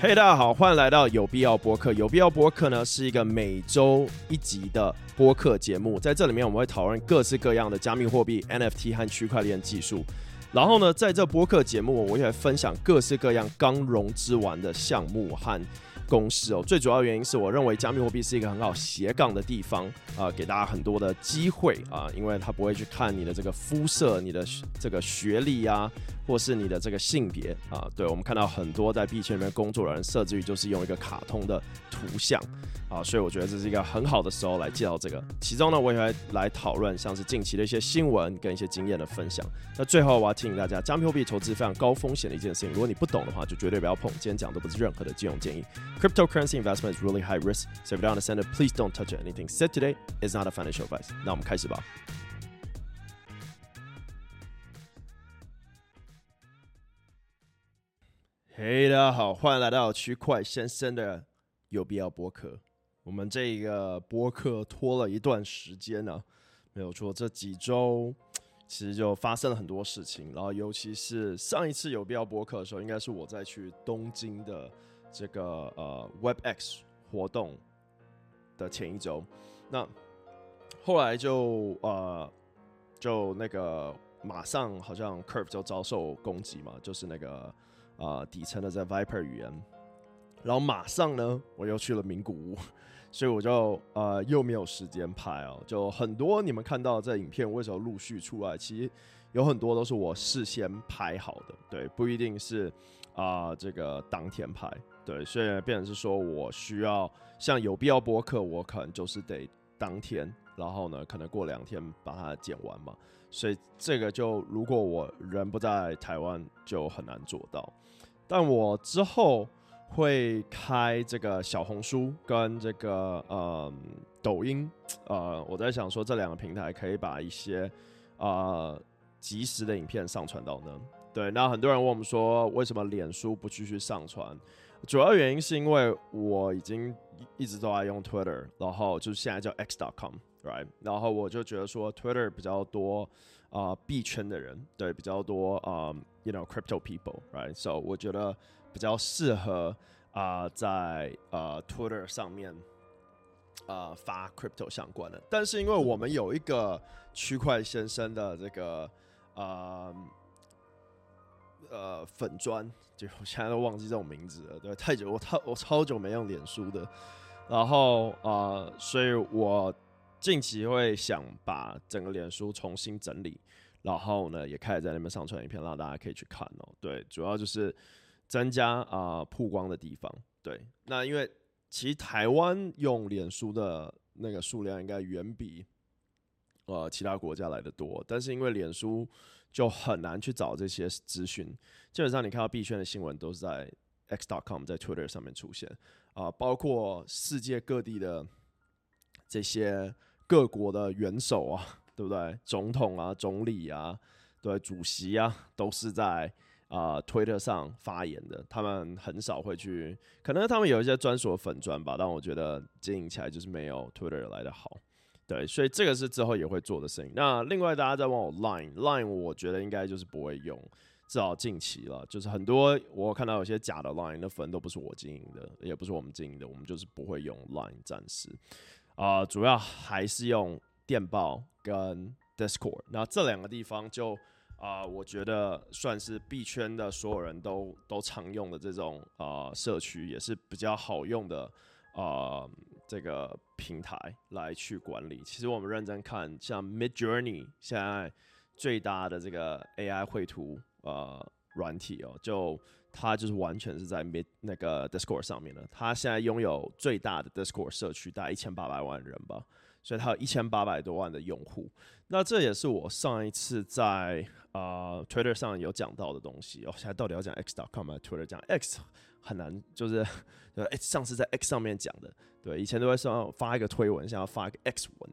嘿，大家好，欢迎来到有必要播客。有必要播客呢是一个每周一集的播客节目，在这里面我们会讨论各式各样的加密货币、NFT 和区块链技术。然后呢，在这播客节目，我也会分享各式各样刚融资完的项目和公司哦。最主要原因是我认为加密货币是一个很好斜杠的地方啊、呃，给大家很多的机会啊、因为它不会去看你的这个肤色、你的这个学历呀、啊。或是你的这个性别啊，对，我们看到很多在币圈里面工作的人，设置于就是用一个卡通的图像啊，所以我觉得这是一个很好的时候来介绍这个。其中呢，我也会来讨论像是近期的一些新闻跟一些经验的分享。那最后我要提醒大家，加密货币投资非常高风险的一件事情，如果你不懂的话，就绝对不要碰。今天讲的不是任何的金融建议。Cryptocurrency investment is really high risk, so if you don't understand it, please don't touch. Anything said today is not a financial advice. 那我们开始吧。嘿大家好，欢迎来到区块先生的有必要播客。我们这个播客拖了一段时间呢、没有错，这几周其实就发生了很多事情。然后，尤其是上一次有必要播客的时候，应该是我在去东京的这个呃 WebX 活动的前一周。那后来就呃就那个马上好像 Curve 就遭受攻击嘛，就是那个。啊、底层的在 Viper 语言，然后马上呢，我又去了名古屋，所以我就呃又没有时间拍哦。就很多你们看到这影片为什么陆续出来，其实有很多都是我事先拍好的，对，不一定是啊、这个当天拍，对，所以变成是说我需要像有必要播客，我可能就是得当天，然后呢，可能过两天把它剪完嘛，所以这个就如果我人不在台湾，就很难做到。但我之后会开这个小红书跟这个呃抖音，呃，我在想说这两个平台可以把一些呃即时的影片上传到呢。对，那很多人问我们说，为什么脸书不继续上传？主要原因是因为我已经一直都在用 Twitter，然后就是现在叫 X.com right？然后我就觉得说 Twitter 比较多。啊，币、圈的人对比较多啊、，you know crypto people，right？So 我觉得比较适合啊在呃、uh, Twitter 上面啊、发 crypto 相关的。但是因为我们有一个区块先生的这个呃呃粉专，就我现在都忘记这种名字了，对，太久我超我超久没用脸书的，然后啊所以我。近期会想把整个脸书重新整理，然后呢，也开始在那边上传影片，让大家可以去看哦。对，主要就是增加啊、曝光的地方。对，那因为其实台湾用脸书的那个数量应该远比呃其他国家来的多，但是因为脸书就很难去找这些资讯，基本上你看到币圈的新闻都是在 X.com 在 Twitter 上面出现啊、呃，包括世界各地的这些。各国的元首啊，对不对？总统啊，总理啊，对，主席啊，都是在啊、呃、推特上发言的。他们很少会去，可能他们有一些专属的粉专吧，但我觉得经营起来就是没有 Twitter 来的好。对，所以这个是之后也会做的事情。那另外大家在问我 Line，Line 我觉得应该就是不会用，至少近期了。就是很多我看到有些假的 Line 的粉都不是我经营的，也不是我们经营的，我们就是不会用 Line 暂时。啊、主要还是用电报跟 Discord，那这两个地方就啊、我觉得算是币圈的所有人都都常用的这种啊、社区，也是比较好用的啊、这个平台来去管理。其实我们认真看，像 Midjourney 现在最大的这个 AI 绘图呃软体哦，就。他就是完全是在 Mid 那个 Discord 上面的，他现在拥有最大的 Discord 社区，大概一千八百万人吧，所以他有一千八百多万的用户。那这也是我上一次在啊、呃、Twitter 上有讲到的东西。哦，现在到底要讲 X.com 还是 Twitter 讲 X 很难，就是 呃上次在 X 上面讲的，对，以前都会说发一个推文，现在要发一个 X 文，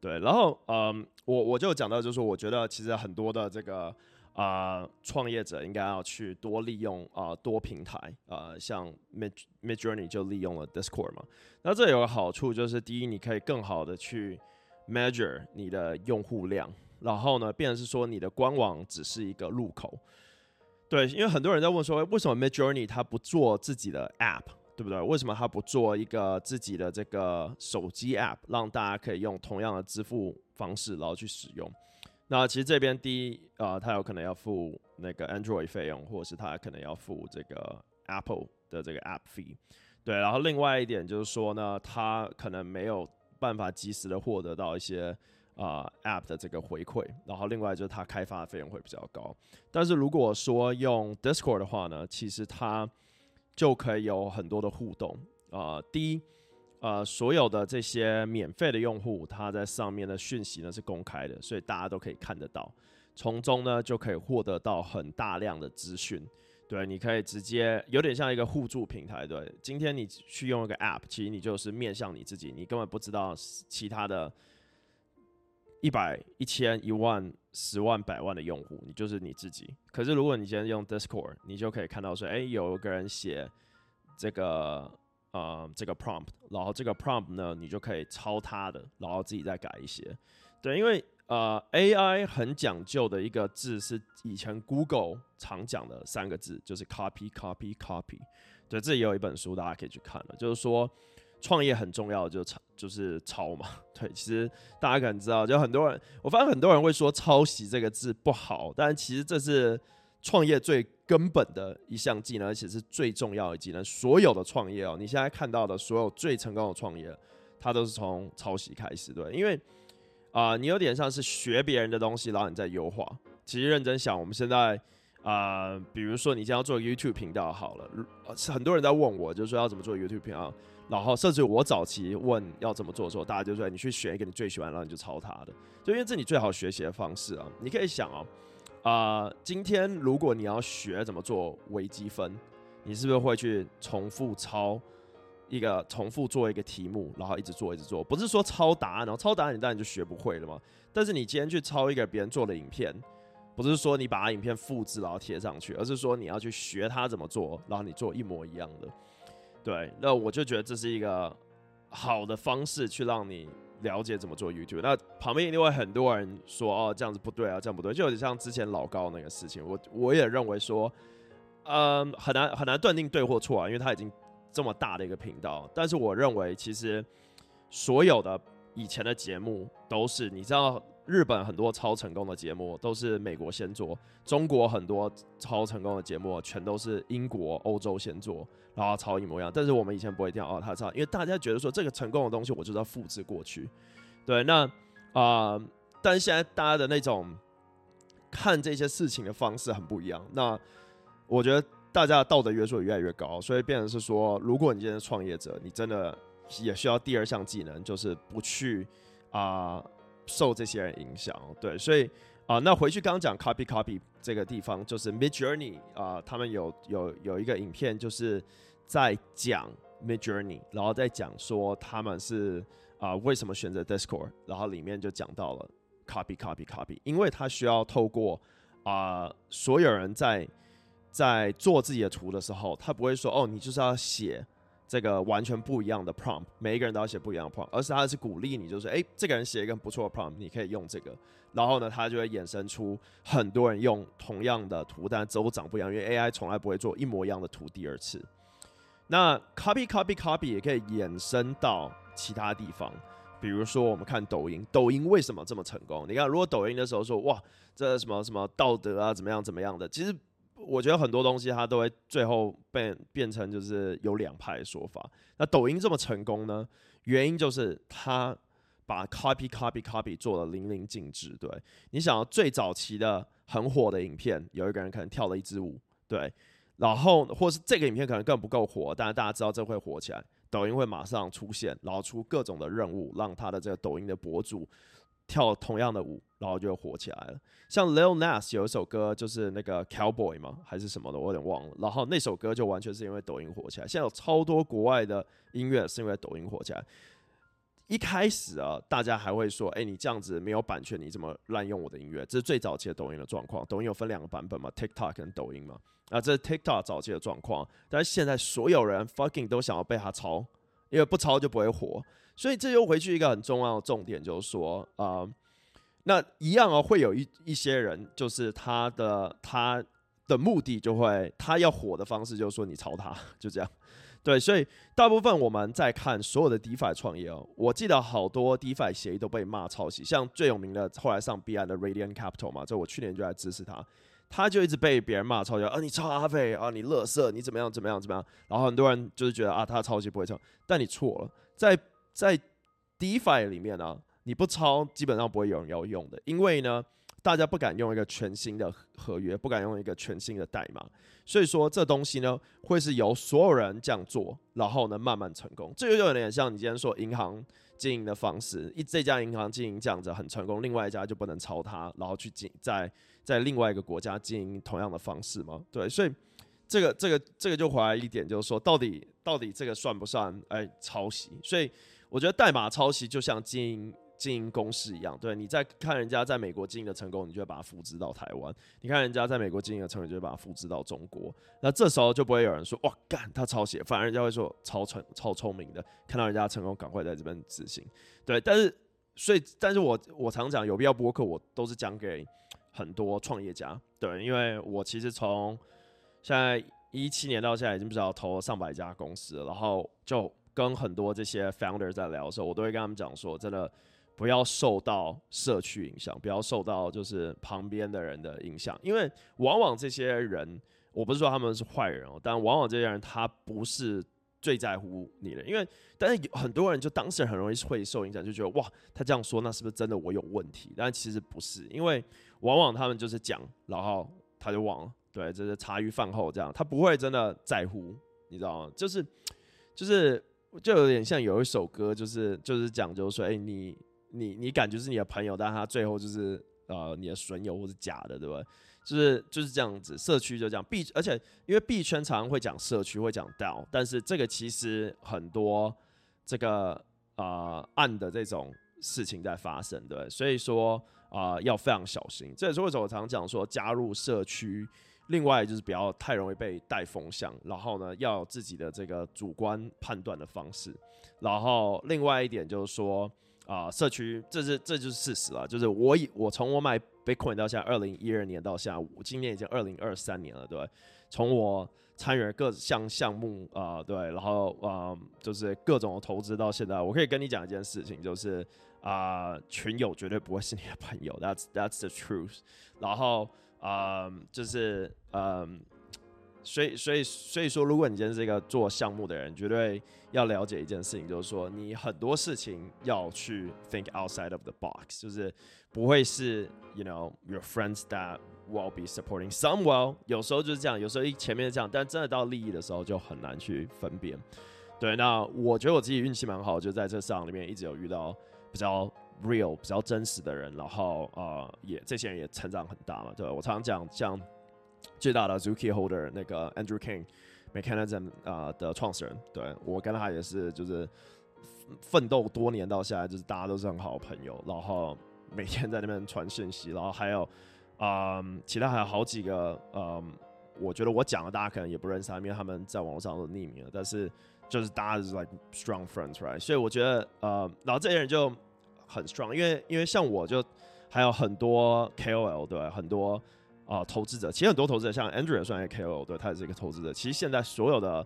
对，然后嗯，我我就讲到就是，我觉得其实很多的这个。啊，创业者应该要去多利用啊、多平台啊、呃，像 Mid Midjourney 就利用了 Discord 嘛。那这有个好处就是，第一，你可以更好的去 measure 你的用户量，然后呢，变成是说你的官网只是一个入口。对，因为很多人在问说，为什么 Midjourney 他不做自己的 App，对不对？为什么他不做一个自己的这个手机 App，让大家可以用同样的支付方式，然后去使用？那其实这边第一，呃，他有可能要付那个 Android 费用，或者是他可能要付这个 Apple 的这个 App fee。对，然后另外一点就是说呢，他可能没有办法及时的获得到一些啊、App 的这个回馈。然后另外就是他开发的费用会比较高。但是如果说用 Discord 的话呢，其实它就可以有很多的互动啊、第一。呃，所有的这些免费的用户，他在上面的讯息呢是公开的，所以大家都可以看得到，从中呢就可以获得到很大量的资讯。对，你可以直接有点像一个互助平台。对，今天你去用一个 App，其实你就是面向你自己，你根本不知道其他的一百、一千、一万、十万、百万的用户，你就是你自己。可是如果你今天用 Discord，你就可以看到说，哎，有个人写这个。呃，这个 prompt，然后这个 prompt 呢，你就可以抄它的，然后自己再改一些。对，因为呃，AI 很讲究的一个字是以前 Google 常讲的三个字，就是 copy，copy，copy。对，这里有一本书，大家可以去看了，就是说创业很重要的就抄，就是抄嘛。对，其实大家可能知道，就很多人，我发现很多人会说抄袭这个字不好，但其实这是创业最根本的一项技能，而且是最重要的技能。所有的创业哦，你现在看到的所有最成功的创业，它都是从抄袭开始，对。因为啊、你有点像是学别人的东西，然后你再优化。其实认真想，我们现在啊、比如说你将要做 YouTube 频道好了，是很多人在问我，就是说要怎么做 YouTube 频道，然后甚至我早期问要怎么做的时候，大家就说你去选一个你最喜欢，然后你就抄他的，就因为这是你最好学习的方式啊。你可以想哦。啊、呃，今天如果你要学怎么做微积分，你是不是会去重复抄一个，重复做一个题目，然后一直做，一直做？不是说抄答案，然后抄答案你当然就学不会了嘛。但是你今天去抄一个别人做的影片，不是说你把影片复制然后贴上去，而是说你要去学他怎么做，然后你做一模一样的。对，那我就觉得这是一个好的方式去让你。了解怎么做 YouTube，那旁边一定会很多人说哦，这样子不对啊，这样不对，就有点像之前老高那个事情。我我也认为说，嗯，很难很难断定对或错啊，因为他已经这么大的一个频道。但是我认为，其实所有的以前的节目都是，你知道，日本很多超成功的节目都是美国先做，中国很多超成功的节目全都是英国、欧洲先做。然后超一模一样，但是我们以前不会这样哦，他抄，因为大家觉得说这个成功的东西，我就是要复制过去。对，那啊、但是现在大家的那种看这些事情的方式很不一样。那我觉得大家的道德约束越来越高，所以变成是说，如果你今天是创业者，你真的也需要第二项技能，就是不去啊、受这些人影响。对，所以。啊、那回去刚刚讲 copy copy 这个地方，就是 Midjourney 啊、他们有有有一个影片，就是在讲 Midjourney，然后在讲说他们是啊、为什么选择 Discord，然后里面就讲到了 copy copy copy，因为他需要透过啊、所有人在在做自己的图的时候，他不会说哦，你就是要写。这个完全不一样的 prompt，每一个人都要写不一样的 prompt，而是他是鼓励你，就是诶，这个人写一个不错的 prompt，你可以用这个，然后呢，他就会衍生出很多人用同样的图，但都长不一样，因为 AI 从来不会做一模一样的图第二次。那 copy copy copy 也可以衍生到其他地方，比如说我们看抖音，抖音为什么这么成功？你看，如果抖音的时候说哇，这什么什么道德啊，怎么样怎么样的，其实。我觉得很多东西它都会最后变变成就是有两派说法。那抖音这么成功呢？原因就是它把 copy copy copy 做得淋漓尽致。对，你想要最早期的很火的影片，有一个人可能跳了一支舞，对，然后或是这个影片可能更不够火，但是大家知道这会火起来，抖音会马上出现，然后出各种的任务，让他的这个抖音的博主。跳同样的舞，然后就火起来了。像 Lil Nas 有一首歌，就是那个 Cowboy 嘛，还是什么的，我有点忘了。然后那首歌就完全是因为抖音火起来。现在有超多国外的音乐是因为抖音火起来。一开始啊，大家还会说：“哎，你这样子没有版权，你怎么滥用我的音乐？”这是最早期的抖音的状况。抖音有分两个版本嘛，TikTok 跟抖音嘛。啊，这是 TikTok 早期的状况。但是现在所有人 fucking 都想要被他抄，因为不抄就不会火。所以这又回去一个很重要的重点，就是说，啊、那一样哦，会有一一些人，就是他的他的目的就会，他要火的方式就是说你抄他，就这样。对，所以大部分我们在看所有的 DeFi 创业哦，我记得好多 DeFi 协议都被骂抄袭，像最有名的后来上币安的 Radiant Capital 嘛，这我去年就在支持他，他就一直被别人骂抄袭啊，你抄阿飞啊，你乐色，你怎么样怎么样怎么样，然后很多人就是觉得啊，他抄袭不会抄，但你错了，在在 DeFi 里面呢、啊，你不抄基本上不会有人要用的，因为呢。大家不敢用一个全新的合约，不敢用一个全新的代码，所以说这东西呢，会是由所有人这样做，然后呢慢慢成功。这就有点像你今天说银行经营的方式，一这家银行经营这样子很成功，另外一家就不能抄它，然后去经在在另外一个国家经营同样的方式吗？对，所以这个这个这个就回来一点，就是说到底到底这个算不算哎抄袭？所以我觉得代码抄袭就像经营。经营公式一样，对，你在看人家在美国经营的成功，你就会把它复制到台湾；你看人家在美国经营的成功，就会把它复制到中国。那这时候就不会有人说哇干他抄袭，反而人家会说超聪超聪明的，看到人家成功，赶快在这边执行。对，但是所以，但是我我常讲有必要播客，我都是讲给很多创业家，对，因为我其实从现在一七年到现在已经不知道投了上百家公司了，然后就跟很多这些 founder 在聊的时候，我都会跟他们讲说，真的。不要受到社区影响，不要受到就是旁边的人的影响，因为往往这些人，我不是说他们是坏人哦，但往往这些人他不是最在乎你的，因为但是有很多人就当事人很容易会受影响，就觉得哇，他这样说，那是不是真的我有问题？但其实不是，因为往往他们就是讲，然后他就忘了，对，就是茶余饭后这样，他不会真的在乎，你知道吗？就是就是就有点像有一首歌，就是就是讲，就是说，哎，你。你你感觉是你的朋友，但他最后就是呃你的损友或是假的，对不对？就是就是这样子，社区就这样币，而且因为币圈常常会讲社区，会讲道但是这个其实很多这个呃暗的这种事情在发生，对，所以说啊、要非常小心。这也是为什么我常常讲说加入社区，另外就是不要太容易被带风向，然后呢要有自己的这个主观判断的方式，然后另外一点就是说。啊、社区，这是这就是事实了。就是我以我从我买 Bitcoin 到现在，二零一二年到现在，我今年已经二零二三年了，对。从我参与各项项目啊、对，然后啊、呃，就是各种投资到现在，我可以跟你讲一件事情，就是啊、群友绝对不会是你的朋友，That's That's the truth。然后啊、呃，就是嗯。所以，所以，所以说，如果你今天是一个做项目的人，绝对要了解一件事情，就是说，你很多事情要去 think outside of the box，就是不会是，you know, your friends that will be supporting some well，有时候就是这样，有时候一前面是这样，但真的到利益的时候就很难去分辨。对，那我觉得我自己运气蛮好，就在这市场里面一直有遇到比较 real、比较真实的人，然后呃，也这些人也成长很大嘛。对，我常常讲像。最大的 Zuki Holder 那个 Andrew King Mechanism 啊、的创始人，对，我跟他也是就是奋斗多年到现在，就是大家都是很好的朋友，然后每天在那边传信息，然后还有啊、其他还有好几个呃，我觉得我讲的大家可能也不认识他，因为他们在网络上都匿名了，但是就是大家是 like strong friends，right？所以我觉得呃，然后这些人就很 strong，因为因为像我就还有很多 KOL 对，很多。啊、投资者其实很多投资者，像 Andrew 算是 KOL，对，他也是一个投资者。其实现在所有的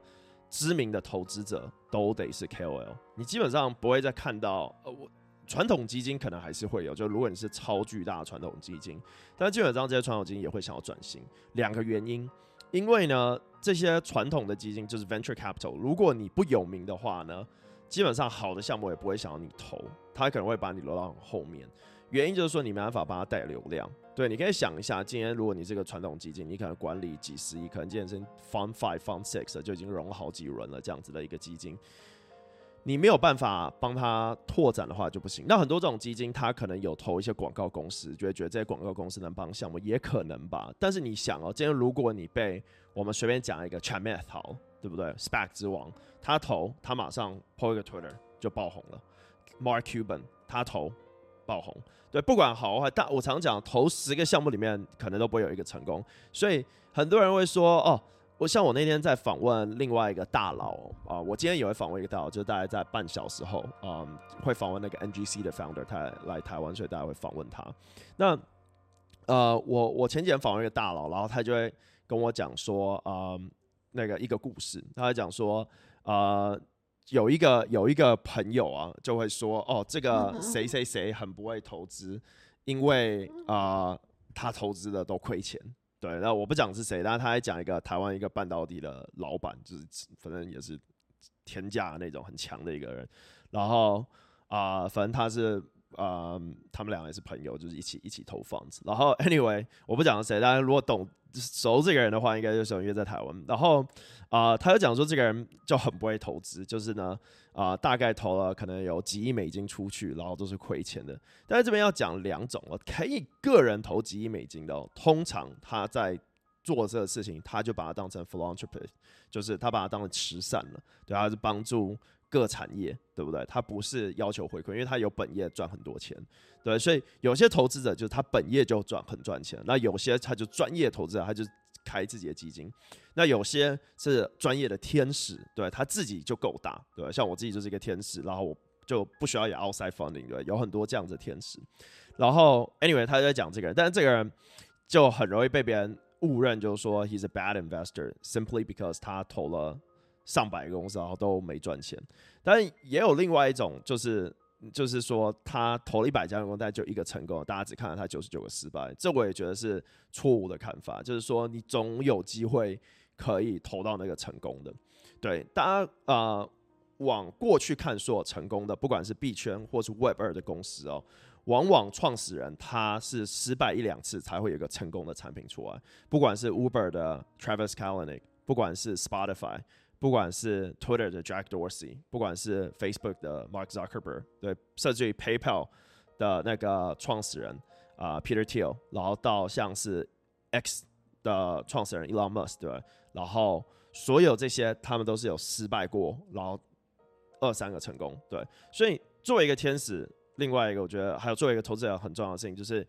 知名的投资者都得是 KOL，你基本上不会再看到呃，我传统基金可能还是会有，就如果你是超巨大的传统基金，但基本上这些传统基金也会想要转型。两个原因，因为呢，这些传统的基金就是 Venture Capital，如果你不有名的话呢，基本上好的项目也不会想要你投，他可能会把你留到后面。原因就是说你没办法帮他带流量。对，你可以想一下，今天如果你是个传统基金，你可能管理几十亿，可能今天是 Fund Five、Fund Six 就已经融了好几轮了，这样子的一个基金，你没有办法帮他拓展的话就不行。那很多这种基金，他可能有投一些广告公司，就会觉得这些广告公司能帮项目，也可能吧。但是你想哦，今天如果你被我们随便讲一个 Chamath 好，对不对？SPAC 之王，他投，他马上 po 一个 Twitter 就爆红了。Mark Cuban 他投。爆红，对，不管好坏，但我常讲，投十个项目里面可能都不会有一个成功，所以很多人会说，哦，我像我那天在访问另外一个大佬啊、我今天也会访问一个大佬，就是大概在半小时后，嗯、会访问那个 NGC 的 founder，他来台湾，所以大家会访问他。那呃，我我前几天访问一个大佬，然后他就会跟我讲说，呃，那个一个故事，他会讲说，呃，有一个有一个朋友啊，就会说，哦，这个谁谁谁很不会投资，因为啊、呃，他投资的都亏钱。对，那我不讲是谁，但是他还讲一个台湾一个半导体的老板，就是反正也是天价那种很强的一个人，然后啊、呃，反正他是。呃，他们两个也是朋友，就是一起一起投房子。然后，anyway，我不讲是谁，大家如果懂熟这个人的话，应该就是因为在台湾。然后，啊、他就讲说这个人就很不会投资，就是呢，啊、大概投了可能有几亿美金出去，然后都是亏钱的。但是这边要讲两种了，可以个人投几亿美金的，通常他在做这个事情，他就把它当成 philanthropy，就是他把它当成慈善了，对，他是帮助。各产业对不对？他不是要求回馈，因为他有本业赚很多钱，对，所以有些投资者就是他本业就赚很赚钱，那有些他就专业投资者，他就开自己的基金，那有些是专业的天使，对，他自己就够大，对，像我自己就是一个天使，然后我就不需要有 outside funding，对，有很多这样子的天使，然后 anyway 他就在讲这个人，但是这个人就很容易被别人误认，就是说 he's a bad investor，simply because 他投了。上百个公司然后都没赚钱，但也有另外一种，就是就是说他投了一百家公司，但就一个成功，大家只看到他九十九个失败，这我也觉得是错误的看法。就是说你总有机会可以投到那个成功的。对，大家啊、往过去看，所有成功的，不管是币圈或是 Web 二的公司哦，往往创始人他是失败一两次才会有一个成功的产品出来。不管是 Uber 的 Travis Kalanick，不管是 Spotify。不管是 Twitter 的 Jack Dorsey，不管是 Facebook 的 Mark Zuckerberg，对，甚至于 PayPal 的那个创始人啊、Peter Thiel，然后到像是 X 的创始人 Elon Musk，对，然后所有这些他们都是有失败过，然后二三个成功，对，所以作为一个天使，另外一个我觉得还有作为一个投资者很重要的事情就是，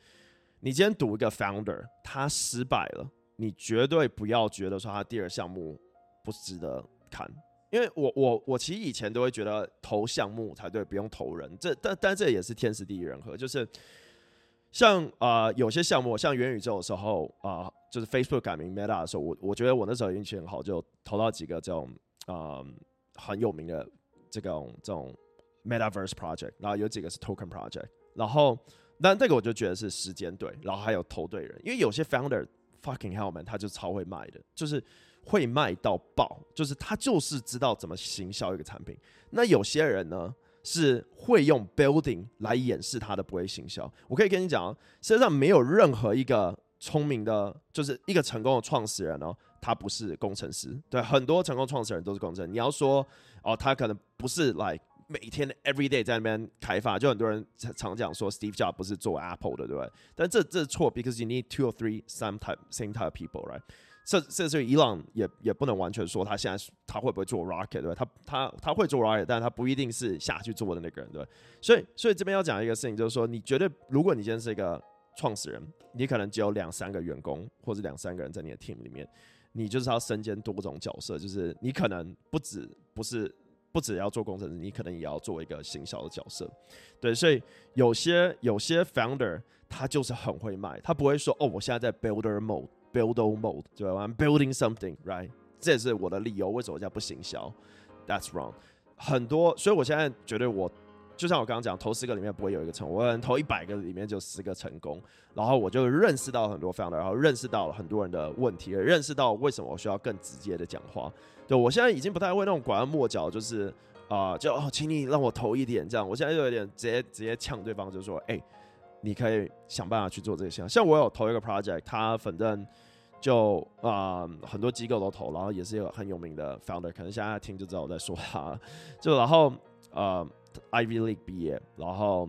你今天赌一个 Founder，他失败了，你绝对不要觉得说他第二项目不值得。看，因为我我我其实以前都会觉得投项目才对，不用投人。这但但这也是天时地利人和，就是像啊、有些项目，像元宇宙的时候啊、就是 Facebook 改名 Meta 的时候，我我觉得我那时候运气很好，就投到几个这种啊、很有名的这种这种 Metaverse project，然后有几个是 Token project，然后但这个我就觉得是时间对，然后还有投对人，因为有些 founder fucking hell man，他就超会卖的，就是。会卖到爆，就是他就是知道怎么行销一个产品。那有些人呢，是会用 building 来掩饰他的不会行销。我可以跟你讲，世界上没有任何一个聪明的，就是一个成功的创始人哦，他不是工程师。对，很多成功创始人都是工程师。你要说哦，他可能不是来、like, 每天 every day 在那边开发，就很多人常讲说 Steve Jobs 不是做 Apple 的，对不对？但这这是错，because you need two or three same type same type people，right？这这所以伊朗也也不能完全说他现在他会不会做 rocket 对吧？他他他会做 rocket，但是他不一定是下去做的那个人对？所以所以这边要讲一个事情，就是说你绝对如果你今天是一个创始人，你可能只有两三个员工或者两三个人在你的 team 里面，你就是要身兼多种角色，就是你可能不止不是不止要做工程师，你可能也要做一个行销的角色，对，所以有些有些 founder 他就是很会卖，他不会说哦，我现在在 builder mode。Builder mode，对吧？I'm building something，right？这也是我的理由，为什么叫不行销？That's wrong。很多，所以我现在觉得我，就像我刚刚讲，投十个里面不会有一个成功，我可能投一百个里面就十个成功。然后我就认识到很多 founder，然后认识到了很多人的问题，也认识到为什么我需要更直接的讲话。对，我现在已经不太会那种拐弯抹角，就是啊、就哦，请你让我投一点这样。我现在就有点直接直接呛对方，就是说，哎。你可以想办法去做这些，像我有投一个 project，他反正就啊、很多机构都投，然后也是一个很有名的 founder，可能现在听就知道我在说他，就然后呃 Ivy League 毕业，然后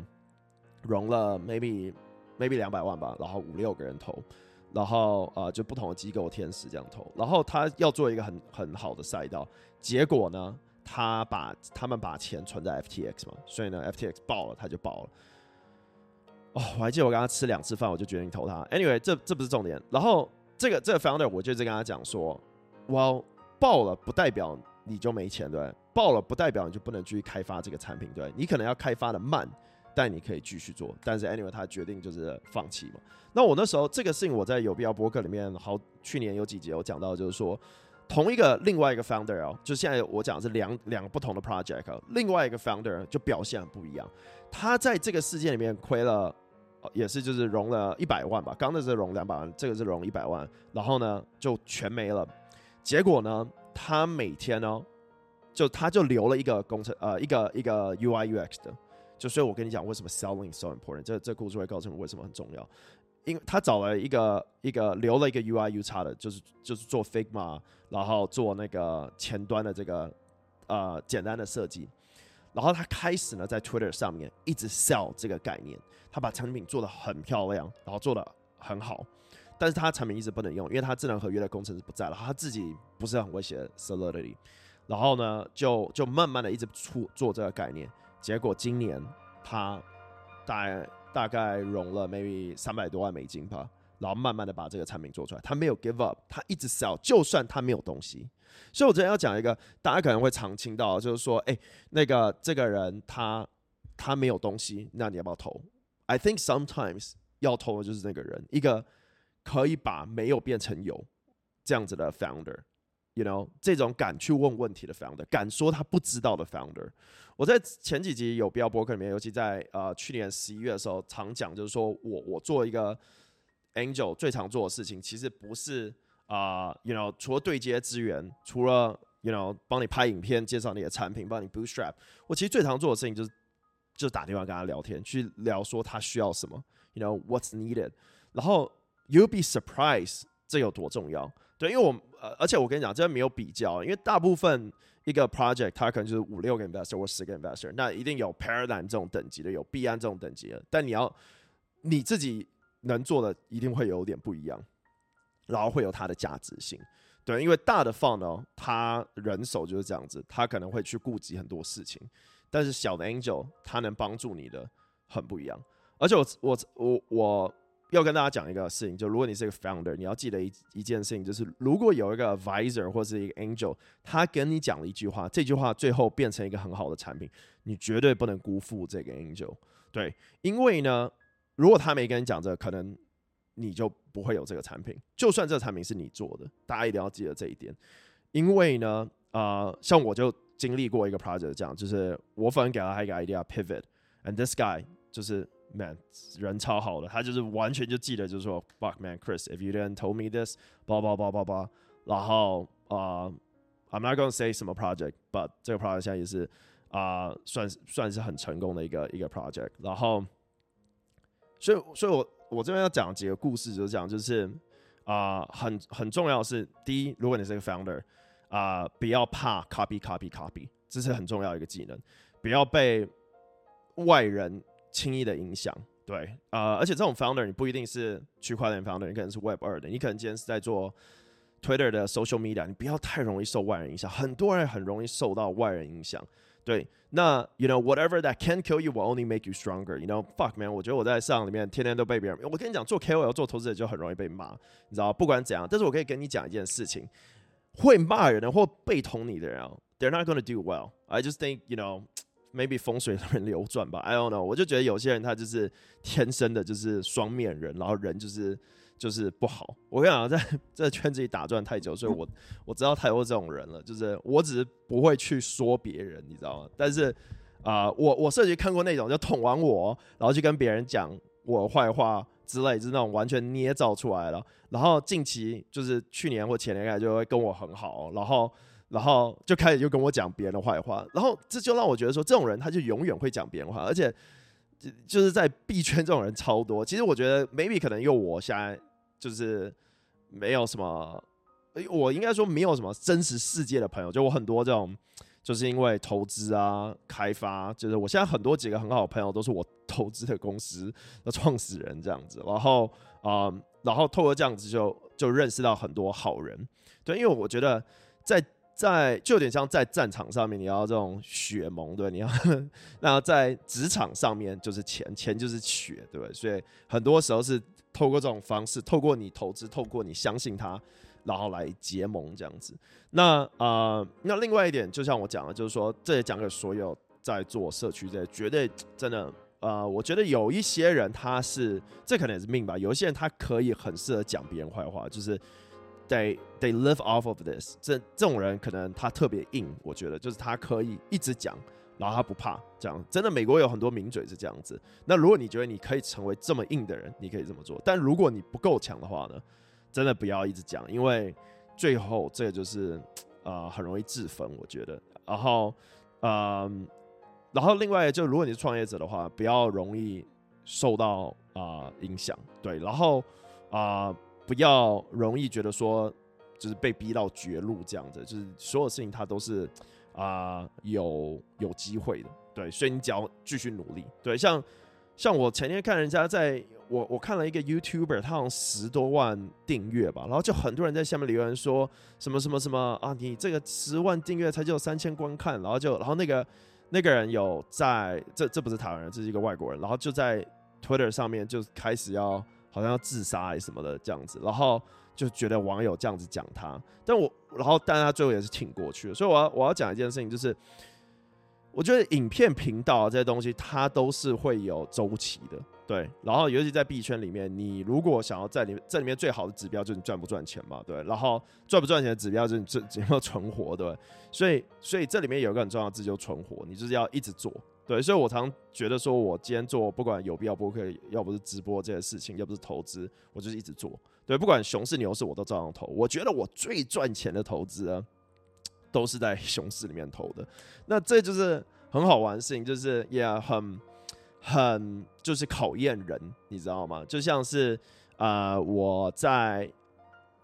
融了 maybe maybe 两百万吧，然后五六个人投，然后呃就不同的机构天使这样投，然后他要做一个很很好的赛道，结果呢，他把他们把钱存在 FTX 嘛，所以呢 FTX 爆了，他就爆了。哦，我还记得我跟他吃两次饭，我就决定投他。Anyway，这这不是重点。然后这个这个 founder，我就在跟他讲说，哇，爆了不代表你就没钱，对，爆了不代表你就不能继续开发这个产品，对，你可能要开发的慢，但你可以继续做。但是 anyway，他决定就是放弃嘛。那我那时候这个事情，我在有必要播客里面好，去年有几集我讲到，就是说同一个另外一个 founder 哦，就现在我讲的是两两个不同的 project，另外一个 founder 就表现不一样。他在这个事件里面亏了，也是就是融了一百万吧，刚那是融两百万，这个是融一百万，然后呢就全没了。结果呢，他每天呢，就他就留了一个工程呃一个一个 UI UX 的，就所以我跟你讲为什么 selling so important，这这故事会告诉你为什么很重要。因为他找了一个一个留了一个 UI UX 的，就是就是做 Figma，然后做那个前端的这个呃简单的设计，然后他开始呢在 Twitter 上面一直 sell 这个概念，他把产品做得很漂亮，然后做得很好，但是他产品一直不能用，因为他智能合约的工程师不在了，他自己不是很会写 Solidity，然后呢就就慢慢的一直出做这个概念，结果今年他大。大概融了 maybe 三百多万美金吧，然后慢慢的把这个产品做出来。他没有 give up，他一直 sell，就算他没有东西。所以我今天要讲一个，大家可能会常听到，就是说，哎、那个这个人他他没有东西，那你要不要投？I think sometimes 要投的就是那个人，一个可以把没有变成有这样子的 founder。You know，这种敢去问问题的 founder，敢说他不知道的 founder，我在前几集有必要播客里面，尤其在呃去年十一月的时候，常讲就是说我我做一个 angel 最常做的事情，其实不是啊、，you know，除了对接资源，除了 you know 帮你拍影片、介绍你的产品、帮你 bootstrap，我其实最常做的事情就是就打电话跟他聊天，去聊说他需要什么，you know what's needed，然后 you'll be surprised 这有多重要。对，因为我呃，而且我跟你讲，这没有比较，因为大部分一个 project 它可能就是五六个 investor 或十个 investor，那一定有 Paradigm 这种等级的，有 b 安这种等级的，但你要你自己能做的一定会有点不一样，然后会有它的价值性。对，因为大的放呢，他人手就是这样子，他可能会去顾及很多事情，但是小的 angel 他能帮助你的很不一样，而且我我我我。要跟大家讲一个事情，就如果你是一个 founder，你要记得一一件事情，就是如果有一个 advisor 或是一个 angel，他跟你讲了一句话，这句话最后变成一个很好的产品，你绝对不能辜负这个 angel。对，因为呢，如果他没跟你讲这个，可能你就不会有这个产品。就算这个产品是你做的，大家一定要记得这一点。因为呢，呃，像我就经历过一个 project，这样就是我反正给了他一个 idea pivot，and this guy 就是。Man，人超好的，他就是完全就记得，就是说，Fuck man，Chris，if you didn't told me this，叭叭叭叭叭，然后啊、，I'm not gonna say 什么 project，but 这个 project 现在也是啊，uh, 算算是很成功的一个一个 project。然后，所以，所以我我这边要讲几个故事，就是讲，就是啊很很重要的是，第一，如果你是个 founder，啊、不要怕 copy copy copy，这是很重要一个技能，不要被外人。轻易的影响，对，呃，而且这种 founder 你不一定是区块链 founder，你可能是 Web 二的，你可能今天是在做 Twitter 的 social media，你不要太容易受外人影响，很多人很容易受到外人影响，对，那 you know whatever that can kill you will only make you stronger，you know fuck man，我觉得我在上里面天天都被别人，我跟你讲做 KOL 做投资者就很容易被骂，你知道不管怎样，但是我可以跟你讲一件事情，会骂人的或被捅你的人，they're not gonna do well，I just think you know。maybe 风水轮流转吧，I don't know。我就觉得有些人他就是天生的就是双面人，然后人就是 就是不好。我跟你讲，在这圈子里打转太久，所以我我知道太多这种人了。就是我只是不会去说别人，你知道吗？但是啊、呃，我我甚至看过那种就捅完我，然后去跟别人讲我坏话之类，就是那种完全捏造出来了。然后近期就是去年或前年开始就会跟我很好，然后。然后就开始就跟我讲别人的坏话，然后这就让我觉得说，这种人他就永远会讲别人话，而且就是在币圈这种人超多。其实我觉得 maybe 可能因为我现在就是没有什么，我应该说没有什么真实世界的朋友，就我很多这种就是因为投资啊、开发，就是我现在很多几个很好的朋友都是我投资的公司的创始人这样子，然后啊、然后透过这样子就就认识到很多好人，对，因为我觉得在。在就有点像在战场上面，你要这种血盟，对，你要 那在职场上面就是钱，钱就是血，对不对？所以很多时候是透过这种方式，透过你投资，透过你相信他，然后来结盟这样子。那啊、那另外一点，就像我讲的，就是说，这也讲给所有在做社区这绝对真的呃，我觉得有一些人他是这可能也是命吧，有一些人他可以很适合讲别人坏话，就是 they they live off of this。这这种人可能他特别硬，我觉得就是他可以一直讲，然后他不怕这样。真的，美国有很多名嘴是这样子。那如果你觉得你可以成为这么硬的人，你可以这么做。但如果你不够强的话呢，真的不要一直讲，因为最后这个就是呃很容易自焚，我觉得。然后嗯。然后另外就如果你是创业者的话，不要容易受到啊、影响，对，然后啊、不要容易觉得说就是被逼到绝路这样子，就是所有事情它都是啊、有有机会的，对，所以你只要继续努力，对，像像我前天看人家在我我看了一个 YouTuber，他好像十多万订阅吧，然后就很多人在下面留言说什么什么什么啊，你这个十万订阅才只有三千观看，然后就然后那个。那个人有在这，这不是台湾人，这是一个外国人，然后就在 Twitter 上面就开始要好像要自杀还是什么的这样子，然后就觉得网友这样子讲他，但我然后但他最后也是挺过去的，所以我要我要讲一件事情就是。我觉得影片频道这些东西，它都是会有周期的，对。然后尤其在币圈里面，你如果想要在里面，这里面最好的指标就是你赚不赚钱嘛，对。然后赚不赚钱的指标就是你这有没有存活，对。所以，所以这里面有一个很重要的字，就存活，你就是要一直做，对。所以我常觉得说，我今天做不管有必要播客，要不是直播这些事情，要不是投资，我就是一直做，对。不管熊市牛市，我都照样投。我觉得我最赚钱的投资啊。都是在 熊市里面投的，那这就是很好玩的事情，就是也、很很就是考验人，你知道吗？就像是呃我在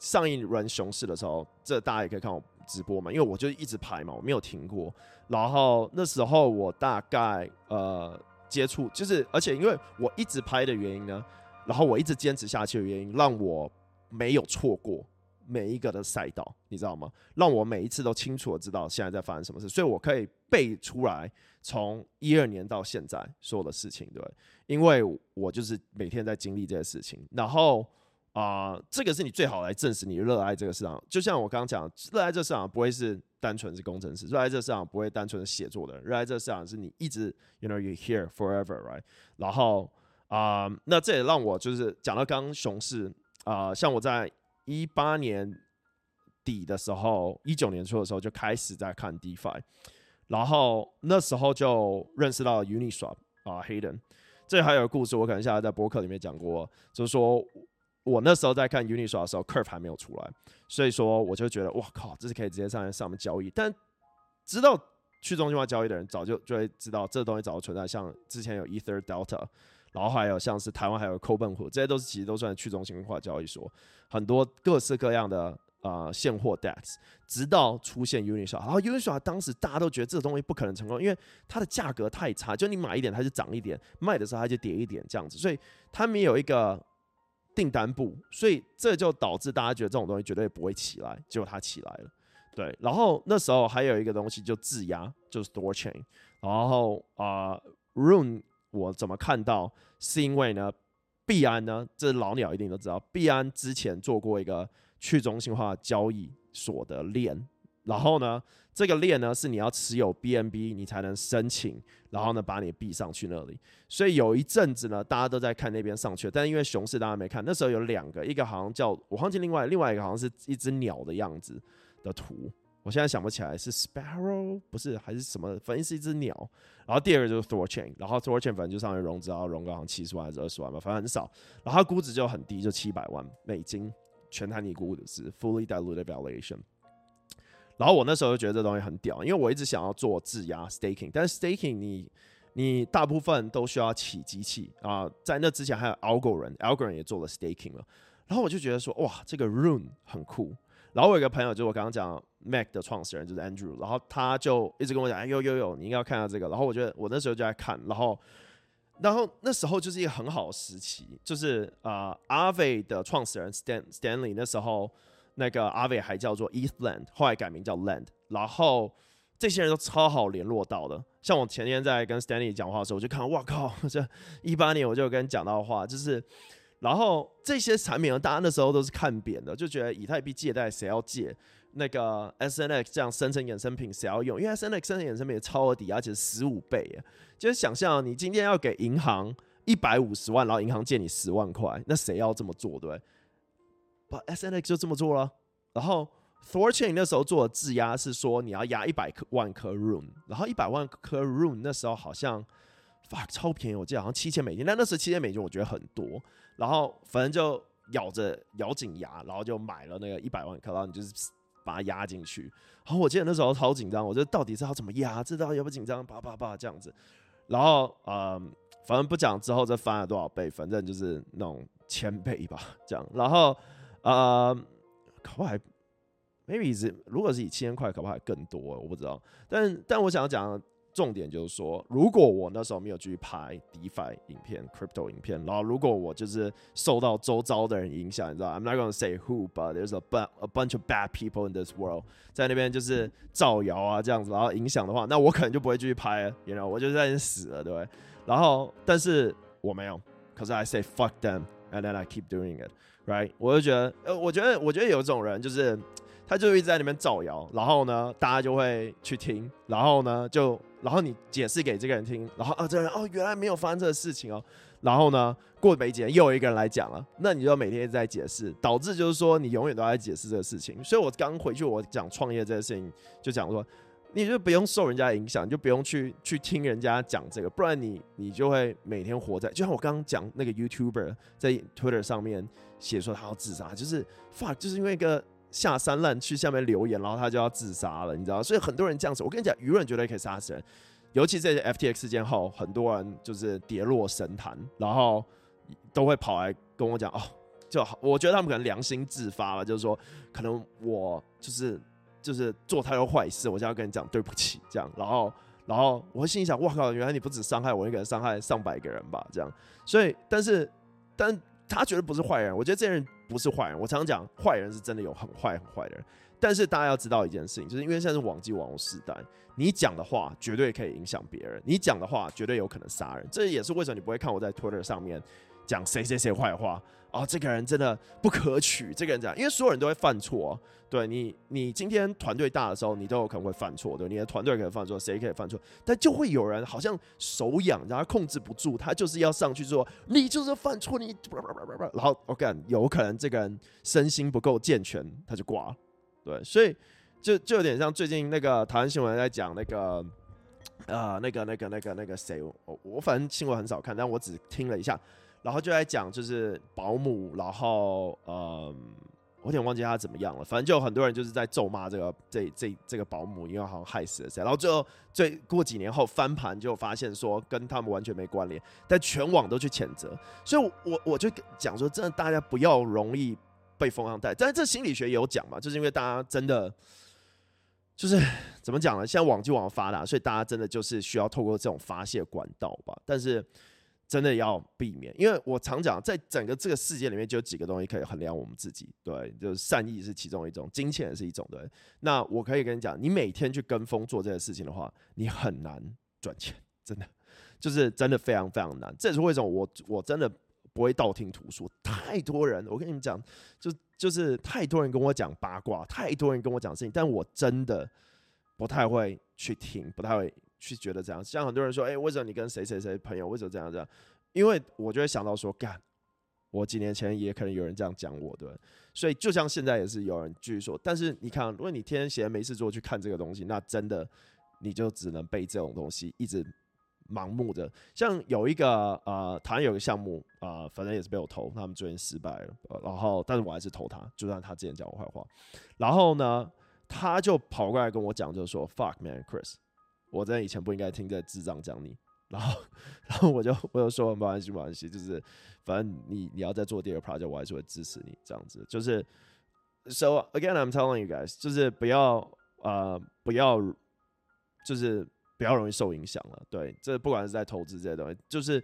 上一轮熊市的时候，这大家也可以看我直播嘛，因为我就一直拍嘛，我没有停过。然后那时候我大概呃接触，就是而且因为我一直拍的原因呢，然后我一直坚持下去的原因，让我没有错过。每一个的赛道，你知道吗？让我每一次都清楚的知道现在在发生什么事，所以我可以背出来从一二年到现在所有的事情，对，因为我就是每天在经历这些事情。然后啊、这个是你最好来证实你热爱这个市场。就像我刚刚讲，热爱这个市场不会是单纯是工程师，热爱这个市场不会单纯是写作的，热爱这个市场是你一直，you know you here forever，right？然后啊、那这也让我就是讲到刚刚熊市啊、像我在。一八年底的时候，一九年初的时候就开始在看 DeFi，然后那时候就认识到 Uniswap 啊，Hayden。这还有个故事，我可能现在在博客里面讲过，就是说我那时候在看 Uniswap 的时候，Curve 还没有出来，所以说我就觉得哇靠，这是可以直接上上面交易。但知道去中心化交易的人，早就就会知道这东西早就存在，像之前有 Ether Delta。然后还有像是台湾还有 CoinBank 这些都是其实都算去中心化交易所，很多各式各样的呃现货 DEX，直到出现 Uniswap，然后 Uniswap 当时大家都觉得这个东西不可能成功，因为它的价格太差，就你买一点它就涨一点，卖的时候它就跌一点这样子，所以它没有一个订单部，所以这就导致大家觉得这种东西绝对不会起来，结果它起来了，对。然后那时候还有一个东西就质押，就是 Thorchain，然后啊、Rune。我怎么看到？是因为呢，币安呢，这老鸟一定都知道，币安之前做过一个去中心化交易所的链，然后呢，这个链呢是你要持有 BNB 你才能申请，然后呢把你币上去那里。所以有一阵子呢，大家都在看那边上去，但因为熊市大家没看，那时候有两个，一个好像叫我忘记，另外另外一个好像是一只鸟的样子的图。我现在想不起来是 Sparrow 不是还是什么，反正是一只鸟。然后第二个就是 Thorchain，然后 Thorchain 反正就上面融资，然后融个好像七十万还是二十万吧，反正很少。然后它估值就很低，就七百万美金，全台你估的是 fully diluted valuation。然后我那时候就觉得这东西很屌，因为我一直想要做质押 staking，但是 staking 你你大部分都需要起机器啊、在那之前还有 Algorand，Algorand 也做了 staking 了。然后我就觉得说，哇，这个 Rune 很酷。然后我有个朋友，就是我刚刚讲 Mac 的创始人，就是 Andrew，然后他就一直跟我讲，哎呦呦呦，你应该要看下这个。然后我觉得我那时候就在看，然后，然后那时候就是一个很好的时期，就是啊、呃、Aave 的创始人 Stan Stanley 那时候那个阿伟还叫做 Eastland，后来改名叫 Land，然后这些人都超好联络到的。像我前天在跟 Stanley 讲话的时候，我就看，哇靠，这一八年我就跟你讲到话，就是。然后这些产品呢，大家那时候都是看扁的，就觉得以太币借贷谁要借那个 S N X 这样生成衍生品谁要用？因为 S N X 生成衍生品超额抵押，而且十五倍耶，就是想象你今天要给银行一百五十万，然后银行借你十万块，那谁要这么做？对不对把？S N X 就这么做了。然后 Thorchain 那时候做的质押是说你要押一百万颗 Rune，然后一百万颗 Rune 那时候好像 fuck 超便宜，我记得好像七千美金。但那时七千美金我觉得很多，然后反正就咬着咬紧牙，然后就买了那个一百万颗，然后你就是。把它压进去，然后我记得那时候超紧张，我觉得到底是要怎么压，这到底要不紧张，叭叭叭这样子，然后嗯，反正不讲之后这翻了多少倍，反正就是那种千倍吧，这样，然后呃，可不还 maybe 是如果是以七千块，可不还更多，我不知道，但但我想要讲。重点就是说，如果我那时候没有继续拍 DeFi 影片、Crypto 影片，然后如果我就是受到周遭的人影响，你知道，I'm not gonna say who, but there's a bunch of bad people in this world，在那边就是造谣啊这样子，然后影响的话，那我可能就不会继续拍了，you know，我就在那死了，对不对？然后，但是我没有，可是 I say fuck them and then I keep doing it，right？我就觉得，呃，我觉得，我觉得有一种人就是。他就一直在那边造谣，然后呢，大家就会去听，然后呢，就然后你解释给这个人听，然后啊，这个人哦，原来没有发生这个事情哦，然后呢，过没几天又有一个人来讲了，那你就每天一直在解释，导致就是说你永远都在解释这个事情。所以我刚回去我讲创业这个事情，就讲说，你就不用受人家影响，你就不用去去听人家讲这个，不然你你就会每天活在，就像我刚刚讲那个 YouTuber 在 Twitter 上面写说他要自杀，就是 fuck，就是因为一个。下三滥去下面留言，然后他就要自杀了，你知道？所以很多人这样子。我跟你讲，舆论绝对可以杀死人，尤其这些 FTX 事件后，很多人就是跌落神坛，然后都会跑来跟我讲哦，就好。我觉得他们可能良心自发了，就是说，可能我就是就是做太多坏事，我就要跟你讲对不起，这样。然后，然后我会心里想，哇靠，原来你不止伤害我一个人，伤害上百个人吧？这样。所以，但是，但他绝对不是坏人。我觉得这些人。不是坏人，我常常讲坏人是真的有很坏很坏的人，但是大家要知道一件事情，就是因为现在是网际网络时代，你讲的话绝对可以影响别人，你讲的话绝对有可能杀人，这也是为什么你不会看我在 Twitter 上面讲谁谁谁坏话。哦，这个人真的不可取。这个人这样，因为所有人都会犯错。对你，你今天团队大的时候，你都有可能会犯错。对，你的团队可以犯错，谁可以犯错？但就会有人好像手痒，然后控制不住，他就是要上去说你就是犯错，你然后 OK，有可能这个人身心不够健全，他就挂了。对，所以就就有点像最近那个台湾新闻在讲那个啊、呃，那个那个那个那个谁，我我反正新闻很少看，但我只听了一下。然后就在讲，就是保姆，然后嗯，我有点忘记他怎么样了。反正就有很多人就是在咒骂这个这这这个保姆，因为好像害死了谁。然后最后最过几年后翻盘，就发现说跟他们完全没关联，但全网都去谴责。所以我，我就讲说，真的大家不要容易被风向带。但是这心理学也有讲嘛，就是因为大家真的就是怎么讲呢？现在网际网发达，所以大家真的就是需要透过这种发泄管道吧。但是。真的要避免，因为我常讲，在整个这个世界里面，就有几个东西可以衡量我们自己，对，就是善意是其中一种，金钱也是一种，对。那我可以跟你讲，你每天去跟风做这件事情的话，你很难赚钱，真的，就是真的非常非常难。这也是为什么我我真的不会道听途说，太多人，我跟你们讲，就就是太多人跟我讲八卦，太多人跟我讲事情，但我真的不太会去听，不太会。去觉得这样，像很多人说，哎、为什么你跟谁谁谁朋友，为什么这样这样？因为我就会想到说，干，我几年前也可能有人这样讲我，对。所以就像现在也是有人继续说，但是你看，如果你天天闲没事做去看这个东西，那真的你就只能被这种东西一直盲目的。像有一个呃，台湾有个项目啊、反正也是被我投，他们最近失败了，然后但是我还是投他，就算他之前讲我坏话，然后呢，他就跑过来跟我讲，就是说，fuck man Chris。我在以前不应该听这智障讲你，然后，然后我就我就说没关系，没关系，就是反正你你要再做第二个 project，我还是会支持你这样子。就是，so again I'm telling you guys，就是不要呃不要，就是不要容易受影响了。对，这不管是在投资这些东西，就是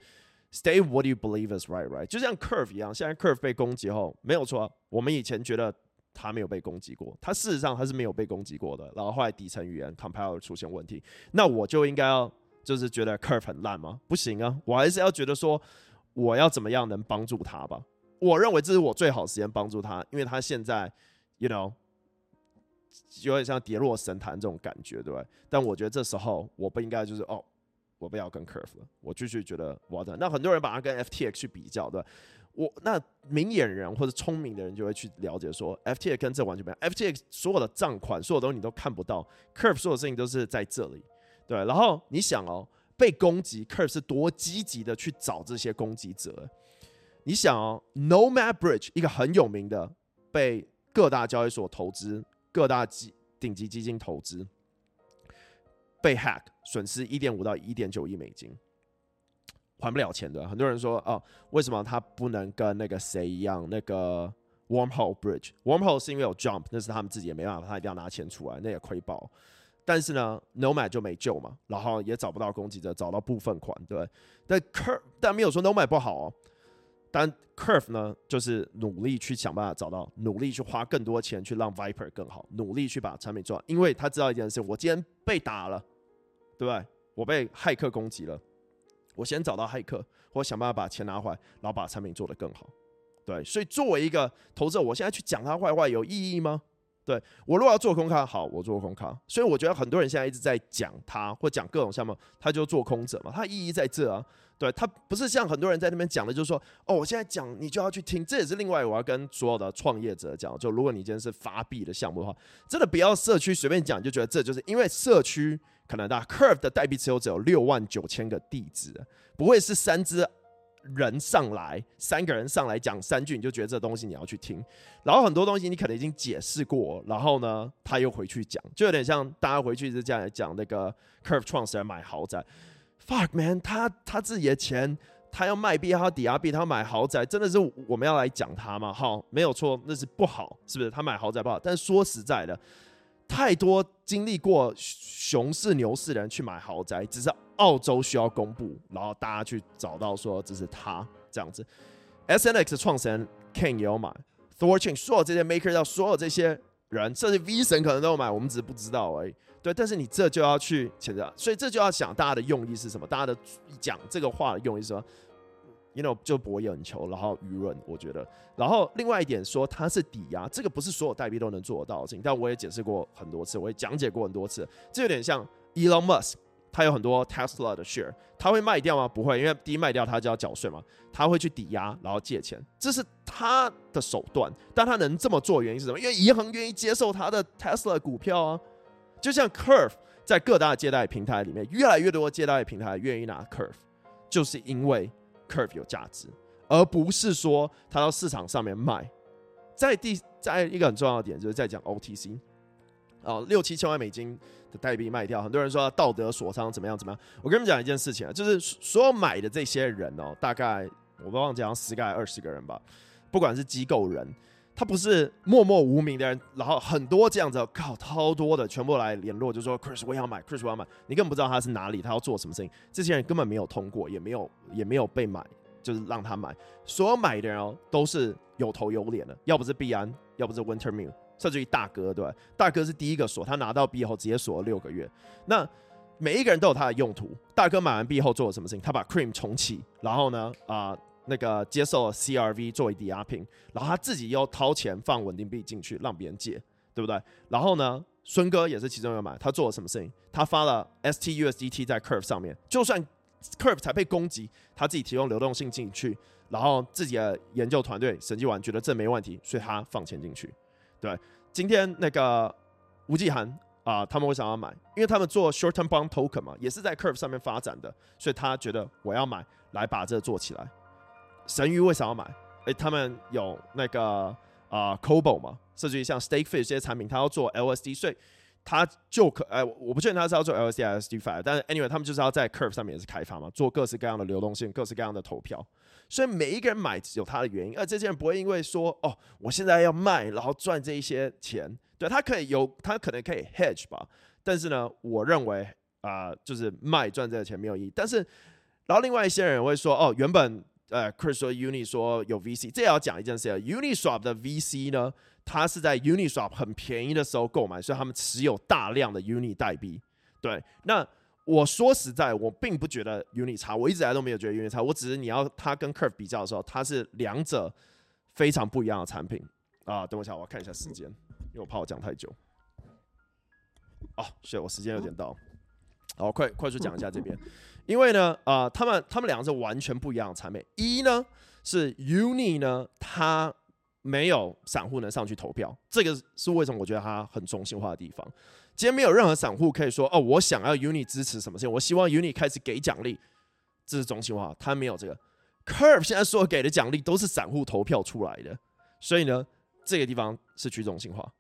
stay what you believe is right right，就像 curve 一样，现在 curve 被攻击后没有错，我们以前觉得。他没有被攻击过，他事实上他是没有被攻击过的。然后后来底层语言 compile 出现问题，那我就应该要就是觉得 curve 很烂吗？不行啊，我还是要觉得说我要怎么样能帮助他吧。我认为这是我最好时间帮助他，因为他现在，you know，有点像跌落神坛这种感觉，对不对？但我觉得这时候我不应该就是哦，我不要跟 Curve 了，我继续觉得我要等。那很多人把它跟 FTX 去比较，对吧？我那明眼人或者聪明的人就会去了解说，FTX 跟这完全不一样。FTX 所有的账款、所有东西你都看不到，Curve 所有事情都是在这里，对。然后你想哦，被攻击，Curve 是多积极的去找这些攻击者。你想哦，Nomad Bridge 一个很有名的，被各大交易所投资、各大基顶级基金投资，被 hack，损失一点五到一点九亿美金。还不了钱的，很多人说哦，为什么他不能跟那个谁一样？那个 Wormhole Bridge，Wormhole 是因为有 Jump，那是他们自己也没办法，他一定要拿钱出来，那也亏爆。但是呢，Nomad 就没救嘛，然后也找不到攻击者，找到部分款，对。但 Curve 但没有说 Nomad 不好哦，但 Curve 呢，就是努力去想办法找到，努力去花更多钱去让 Viper 更好，努力去把产品做好，因为他知道一件事，我今天被打了，对不对？我被骇客攻击了。我先找到骇客，或想办法把钱拿回来，然后把产品做得更好。对，所以作为一个投资者，我现在去讲他坏话有意义吗？对，我如果要做空他，好，我做空他。所以我觉得很多人现在一直在讲他，或讲各种项目，他就做空者嘛，他意义在这啊。对，他不是像很多人在那边讲的，就是说，哦，我现在讲你就要去听，这也是另外我要跟所有的创业者讲，就如果你今天是发币的项目的话，真的不要社区随便讲，就觉得这就是因为社区。可能大 Curve 的代币持有者有六万九千个地址，不会是三只人上来，三个人上来讲三句，你就觉得这东西你要去听。然后很多东西你可能已经解释过，然后呢，他又回去讲，就有点像大家回去是这样讲那个 Curve 创始人买豪宅，fuck man，他他自己的钱，他要卖币，他要抵押币，他买豪宅，真的是我们要来讲他吗？好，没有错，那是不好，是不是？他买豪宅不好，但说实在的。太多经历过熊市牛市的人去买豪宅，只是澳洲需要公布，然后大家去找到说这是他这样子。SNX 创始人 King 也有买，Thorchain 所有这些 Maker 到所有这些人，甚至 V 神可能都有买，我们只是不知道而已。对，但是你这就要去谴责，所以这就要想大家的用意是什么？大家的讲这个话的用意是什么？You know，就博眼球，然后舆论，我觉得。然后另外一点说，它是抵押，这个不是所有代币都能做得到的事情。但我也解释过很多次，我也讲解过很多次。这有点像 Elon Musk，他有很多 Tesla 的 share，他会卖掉吗？不会，因为第一卖掉他就要缴税嘛。他会去抵押，然后借钱，这是他的手段。但他能这么做，原因是什么？因为银行愿意接受他的 Tesla 股票啊。就像 Curve 在各大借贷平台里面，越来越多的借贷平台愿意拿 Curve，就是因为。Curve 有价值，而不是说他到市场上面卖。在第在一个很重要的点，就是在讲 OTC 哦，六七千万美金代币卖掉，很多人说道德锁仓怎么样怎么样。我跟你们讲一件事情啊，就是所有买的这些人哦，大概我不忘记讲十个还二十个人吧，不管是机构人，他不是默默无名的人，然后很多这样子靠超多的全部来联络，就说 Chris 我要买，Chris 我要买，你根本不知道他是哪里，他要做什么事情，这些人根本没有通过，也没有也没有被买，就是让他买。所有买的人哦，都是有头有脸的，要不是币安，要不是 Wintermute，甚至于大哥，对吧？大哥是第一个锁，他拿到币后直接锁了六个月。那每一个人都有他的用途。大哥买完币后做了什么事情？他把 Cream 重启，然后呢，啊、那个接受了 CRV 作为抵押品，然后他自己又掏钱放稳定币进去让别人借，对不对？然后呢，孙哥也是其中一个买，他做了什么事情？他发了 STUSDT 在 Curve 上面，就算 Curve 才被攻击，他自己提供流动性进去，然后自己的研究团队审计完觉得这没问题，所以他放钱进去。对，今天那个吴继涵啊，他们为什么要买？因为他们做 Short Term Bond Token 嘛，也是在 Curve 上面发展的，所以他觉得我要买来把这做起来。神鱼为什么要买？诶，他们有那个啊、，Cobo 嘛，甚至于像 Stakefish 这些产品，他要做 LSD，所以他就可诶，我不确定他是要做 LSD 还是 DeFi，但是 Anyway，他们就是要在 Curve 上面也是开发嘛，做各式各样的流动性，各式各样的投票。所以每一个人买有他的原因，而这些人不会因为说哦，我现在要卖，然后赚这一些钱。对，他可以有，他可能可以 hedge 吧，但是呢，我认为啊、就是卖赚这个钱没有意义。但是，然后另外一些人会说哦，原本。呃，Chris 说 Uni 说有 VC，这也要讲一件事啊。Uniswap 的 VC 呢，它是在 Uniswap 很便宜的时候购买，所以他们持有大量的 Uni 代币。对，那我说实在，我并不觉得 Uni 差，我一直来都没有觉得 Uni 差。我只是你要它跟 Curve 比较的时候，它是两者非常不一样的产品啊。等我一下，我要看一下时间，因为我怕我讲太久。哦，是我时间有点到，好，快快速讲一下这边，因为呢，啊、他们他们两个是完全不一样的产品。一呢是 Uni 呢，它没有散户能上去投票，这个是为什么？我觉得它很中心化的地方。今天没有任何散户可以说，哦，我想要 Uni 支持什么事情，我希望 Uni 开始给奖励，这是中心化，它没有这个。Curve 现在所给的奖励都是散户投票出来的，所以呢，这个地方是去中心化。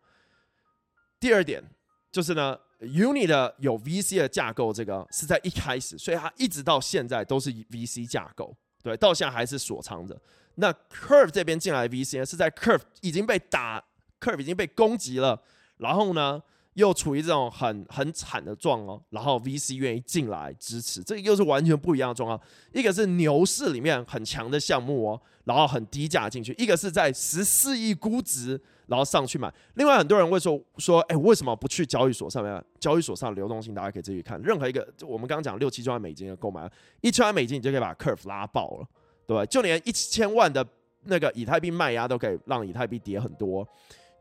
第二点就是呢，Uni 的有 VC 的架构，这个是在一开始，所以它一直到现在都是 VC 架构，对，到现在还是锁仓的。那 Curve 这边进来 VC 呢，是在 Curve 已经被打，Curve 已经被攻击了，然后呢，又处于这种很很惨的状况，然后 VC 愿意进来支持，这个又是完全不一样的状况。一个是牛市里面很强的项目哦，然后很低价进去；一个是在十四亿估值，然后上去买。另外很多人会说说，哎，为什么不去交易所上面？交易所上流动性大家可以自己看，任何一个我们刚刚讲六七千万美金的购买，一千万美金你就可以把 Curve 拉爆了，对吧？就连一千万的那个以太币卖压都可以让以太币跌很多，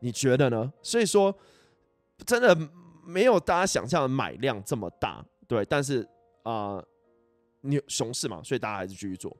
你觉得呢？所以说。真的没有大家想象的买量这么大，对，但是啊，你、熊市嘛，所以大家还是继续做。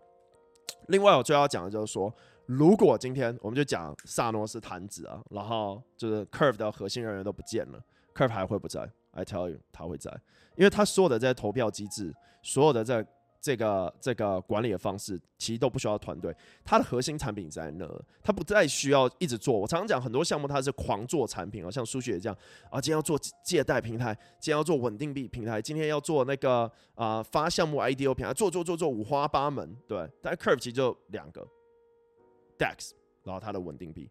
另外，我最要讲的就是说，如果今天我们就讲萨诺斯弹指啊，然后就是 Curve 的核心人员都不见了，Curve 还会不在？I tell you，他会在，因为他所有的这些投票机制，所有的这。这个这个管理的方式其实都不需要团队，它的核心产品在那，它不再需要一直做。我常常讲很多项目它是狂做产品啊，像数学这样啊，今天要做借贷平台，今天要做稳定币平台，今天要做那个啊、发项目 IDO 平台，做做做做五花八门，对。但 Curve 其实就两个 DEX，然后它的稳定币，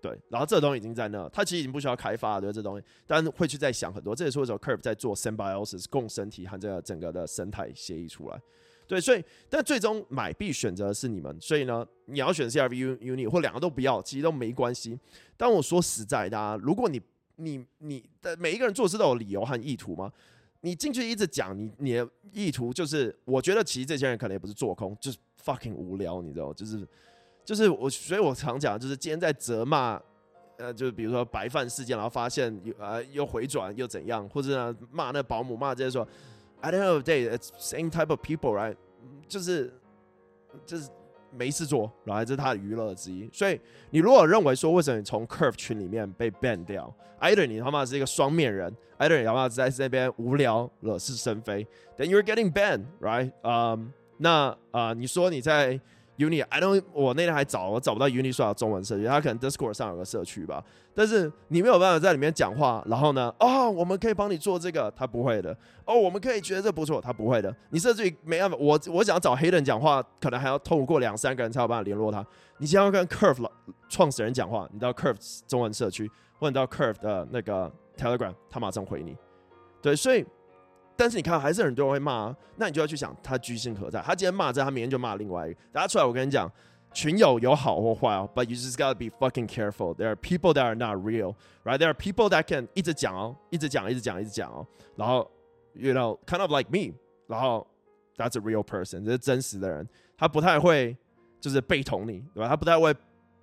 对，然后这东西已经在那，它其实已经不需要开发了，对这东西，但是会去再想很多。这也是为什么 Curve 在做 Symbiosis 共生体和这个整个的生态协议出来。对，所以但最终买币选择的是你们，所以呢，你要选 CRV Uni 或两个都不要，其实都没关系。但我说实在的啊，如果你你你的每一个人做事都有理由和意图吗？你进去一直讲你你的意图，就是我觉得其实这些人可能也不是做空，就是 fucking 无聊，你知道，就是就是我，所以我常讲，就是今天在责骂，呃，就是比如说白饭事件，然后发现又呃又回转又怎样，或者呢骂那保姆骂这些说。I don't know, day it's same type of people, right？就是就是没事做，然后这是他的娱乐之一。所以你如果认为说，为什么你从 Curve 群里面被 ban 掉？Either 你他妈是一个双面人，Either 你他妈在这边无聊惹是生非，then you're getting banned, right？嗯、um，那啊、呃，你说你在。Uni，I don't，我那天还找我找不到 Uni 说中文社区，他可能 Discord 上有个社区吧。但是你没有办法在里面讲话，然后呢，哦，我们可以帮你做这个，他不会的。哦，我们可以觉得这不错，他不会的。你甚至于没办法，我我想要找黑人讲话，可能还要透过两三个人才有办法联络他。你想要跟 Curve 创始人讲话，你到 Curve 中文社区，或者到 Curve 的那个 Telegram，他马上回你。对，所以。但是你看，还是很多人会骂啊，那你就要去想他居心何在？他今天骂这，他明天就骂另外一个。大家出来，我跟你讲，群友有好或坏哦，but you just gotta be fucking careful. There are people that are not real, right? There are people that can 一直讲哦，一直讲，一直讲，一直讲哦。然后，you know, kind of like me. 然后，that's a real person，这是真实的人。他不太会就是背同你，对吧？他不太会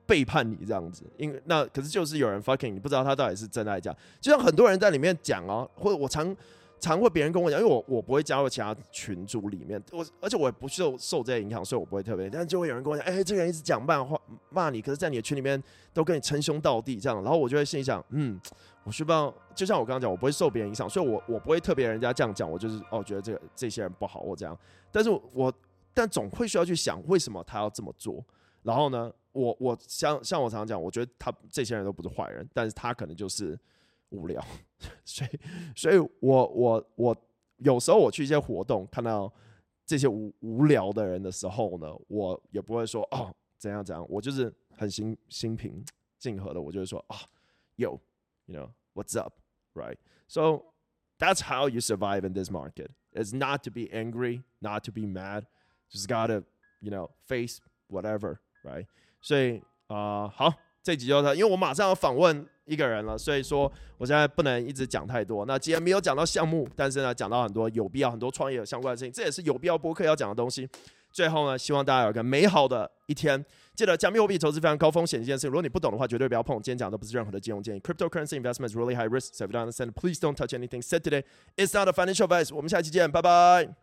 背叛你这样子。因那可是就是有人 fucking，你不知道他到底是真的还是假。就像很多人在里面讲哦，或者我常。常会别人跟我讲，因为我我不会加入其他群组里面，我而且我也不受受这些影响，所以我不会特别。但就会有人跟我讲，哎、这个人一直讲骂话骂你，可是在你的群里面都跟你称兄道弟这样，然后我就会心里想，嗯，我需不要，就像我刚刚讲，我不会受别人影响，所以我我不会特别人家这样讲，我就是哦觉得这个这些人不好或这样。但是我但总会需要去想，为什么他要这么做？然后呢，我我像像我常常讲，我觉得他这些人都不是坏人，但是他可能就是。无聊，所以，所以我我我有时候我去一些活动，看到这些无无聊的人的时候呢，我也不会说哦怎样怎样，我就是很心心平静和的，我就会说啊，Yo，you know what's up，right？So、so, that's how you survive in this market. It's not to be angry, not to be mad, just gotta you know face whatever，right？所以啊、呃，好， 这集就是，因为我马上要访问。一个人了，所以说我现在不能一直讲太多。那既然没有讲到项目，但是呢，讲到很多有必要、很多创业相关的事情，这也是有必要播客要讲的东西。最后呢，希望大家有一个美好的一天。记得加密货币投资非常高风险一件事，如果你不懂的话，绝对不要碰。今天讲的不是任何的金融建议。Cryptocurrency investment is really high risk. So if you don't understand, please don't touch anything said today. It's not a financial advice. 我们下期见，拜拜。